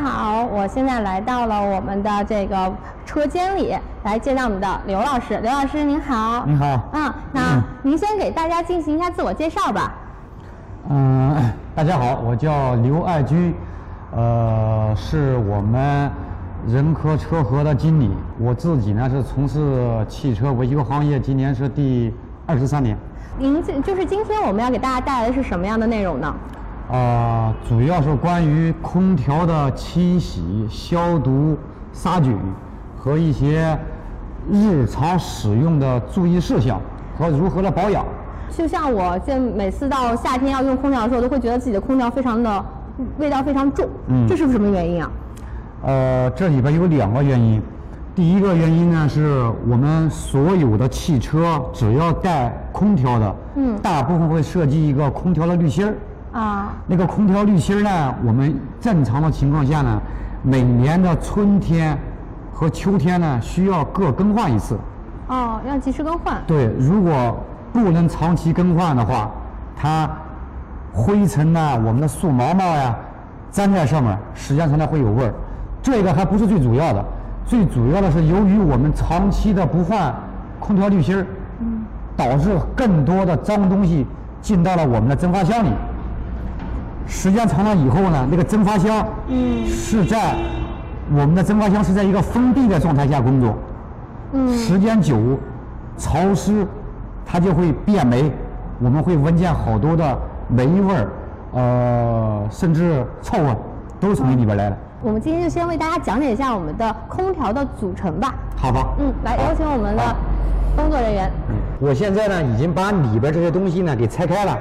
好，我现在来到了我们的这个车间里，来见到我们的刘老师。刘老师您好。您好。嗯，那您先给大家进行一下自我介绍吧。嗯，大家好，我叫刘爱军，呃，是我们人科车和的经理。我自己呢是从事汽车维修行业，今年是第二十三年。您这就是今天我们要给大家带来的是什么样的内容呢？啊，主要是关于空调的清洗、消毒、杀菌和一些日常使用的注意事项和如何的保养。就像我这每次到夏天要用空调的时候，都会觉得自己的空调非常的味道非常重。嗯，这是什么原因啊？呃，这里边有两个原因。第一个原因呢，是我们所有的汽车只要带空调的，嗯，大部分会设计一个空调的滤芯儿。啊，那个空调滤芯呢？我们正常的情况下呢，每年的春天和秋天呢，需要各更换一次。哦，要及时更换。对，如果不能长期更换的话，它灰尘呐，我们的树毛毛呀，粘在上面，时间长了会有味儿。这个还不是最主要的，最主要的是由于我们长期的不换空调滤芯儿，嗯，导致更多的脏东西进到了我们的蒸发箱里。时间长了以后呢，那个蒸发箱嗯是在我们的蒸发箱是在一个封闭的状态下工作，嗯，时间久潮湿，它就会变霉，我们会闻见好多的霉味儿，呃，甚至臭味，都是从里边来的。我们今天就先为大家讲解一下我们的空调的组成吧。好吧。嗯，来有请我们的工作人员。嗯，我现在呢已经把里边这些东西呢给拆开了，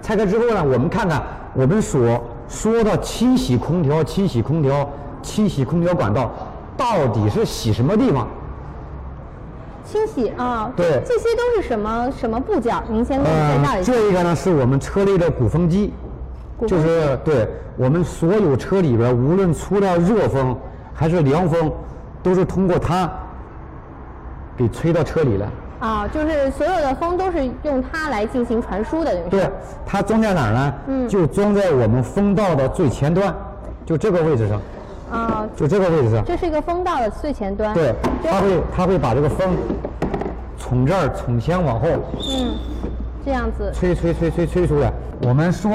拆开之后呢，我们看看。我们所说的清洗空调、清洗空调、清洗空调管道，到底是洗什么地方？清洗啊，对，这些都是什么什么部件？您先给我介绍一下。这一个呢，是我们车内的鼓风机，就是对我们所有车里边，无论出了热风还是凉风，都是通过它给吹到车里了。啊，就是所有的风都是用它来进行传输的，对它装在哪儿呢？嗯，就装在我们风道的最前端，就这个位置上。啊，就这个位置上。这是一个风道的最前端。对，它会它会把这个风从这儿从前往后。嗯，这样子。吹吹吹吹吹出来。我们说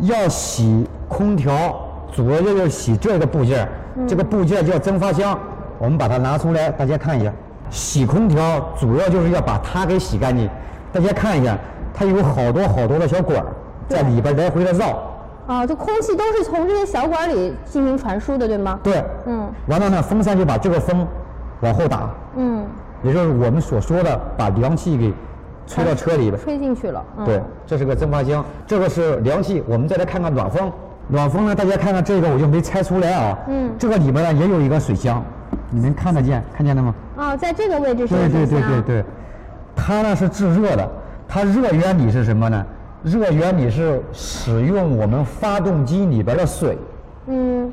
要洗空调，主要就是洗这个部件，这个部件叫蒸发箱。我们把它拿出来，大家看一下。洗空调主要就是要把它给洗干净。大家看一下，它有好多好多的小管儿在里边来回的绕。啊，这空气都是从这些小管里进行传输的，对吗？对。嗯。完了呢，风扇就把这个风往后打。嗯。也就是我们所说的把凉气给吹到车里边。吹进去了。对，这是个蒸发箱，这个是凉气。我们再来看看暖风。暖风呢，大家看看这个我就没拆出来啊。嗯。这个里边呢也有一个水箱。你能看得见？看见了吗？哦，在这个位置是。对对对对对，它呢是制热的，它热原理是什么呢？热原理是使用我们发动机里边的水。嗯。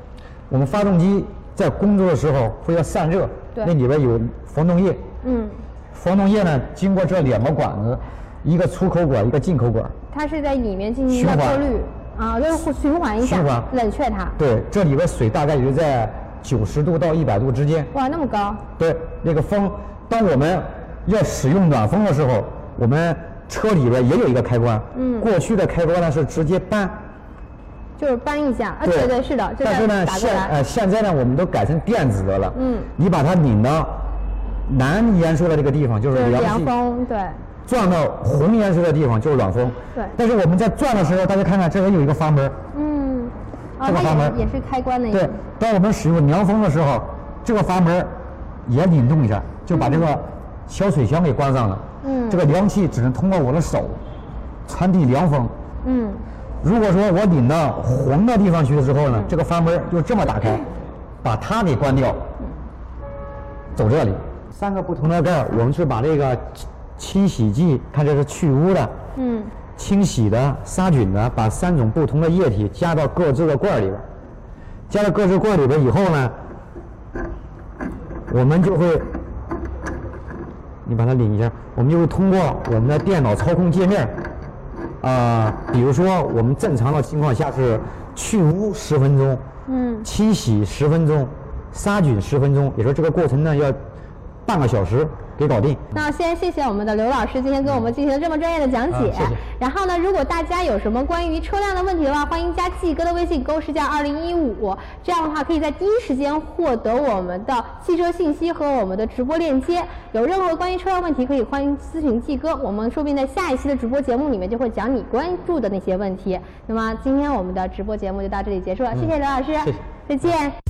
我们发动机在工作的时候会要散热，那里边有防冻液。嗯。防冻液呢，经过这两个管子，一个出口管，一个进口管。它是在里面进行一个过滤啊，就是循环一下，冷却它。对，这里边水大概也就在。九十度到一百度之间，哇，那么高！对，那个风，当我们要使用暖风的时候，我们车里边也有一个开关。嗯。过去的开关呢是直接扳，就是扳一下。啊，对对是的。但是呢，现呃现在呢，我们都改成电子的了。嗯。你把它拧到蓝颜色的这个地方，就是凉风，对。转到红颜色的地方就是暖风。对。但是我们在转的时候，大家看看，这边有一个阀门。嗯。这个阀门也是开关的。对，当我们使用凉风的时候，这个阀门也拧动一下，就把这个小水箱给关上了。嗯。这个凉气只能通过我的手传递凉风。嗯。如果说我拧到红的地方去的时候呢，这个阀门就这么打开，把它给关掉，走这里。三个不同的盖我们是把这个清洗剂，看这是去污的。嗯。清洗的、杀菌的，把三种不同的液体加到各自的罐里边，加到各自罐里边以后呢，我们就会，你把它拧一下，我们就会通过我们的电脑操控界面，啊，比如说我们正常的情况下是去污十分钟，嗯，清洗十分钟，杀菌十分钟，也就是这个过程呢要半个小时给搞定。那先谢谢我们的刘老师今天给我们进行了这么专业的讲解。嗯谢谢然后呢，如果大家有什么关于车辆的问题的话，欢迎加季哥的微信“勾试驾二零一五”，这样的话可以在第一时间获得我们的汽车信息和我们的直播链接。有任何关于车辆问题，可以欢迎咨询季哥，我们说不定在下一期的直播节目里面就会讲你关注的那些问题。那么今天我们的直播节目就到这里结束了，谢谢刘老师，谢谢再见。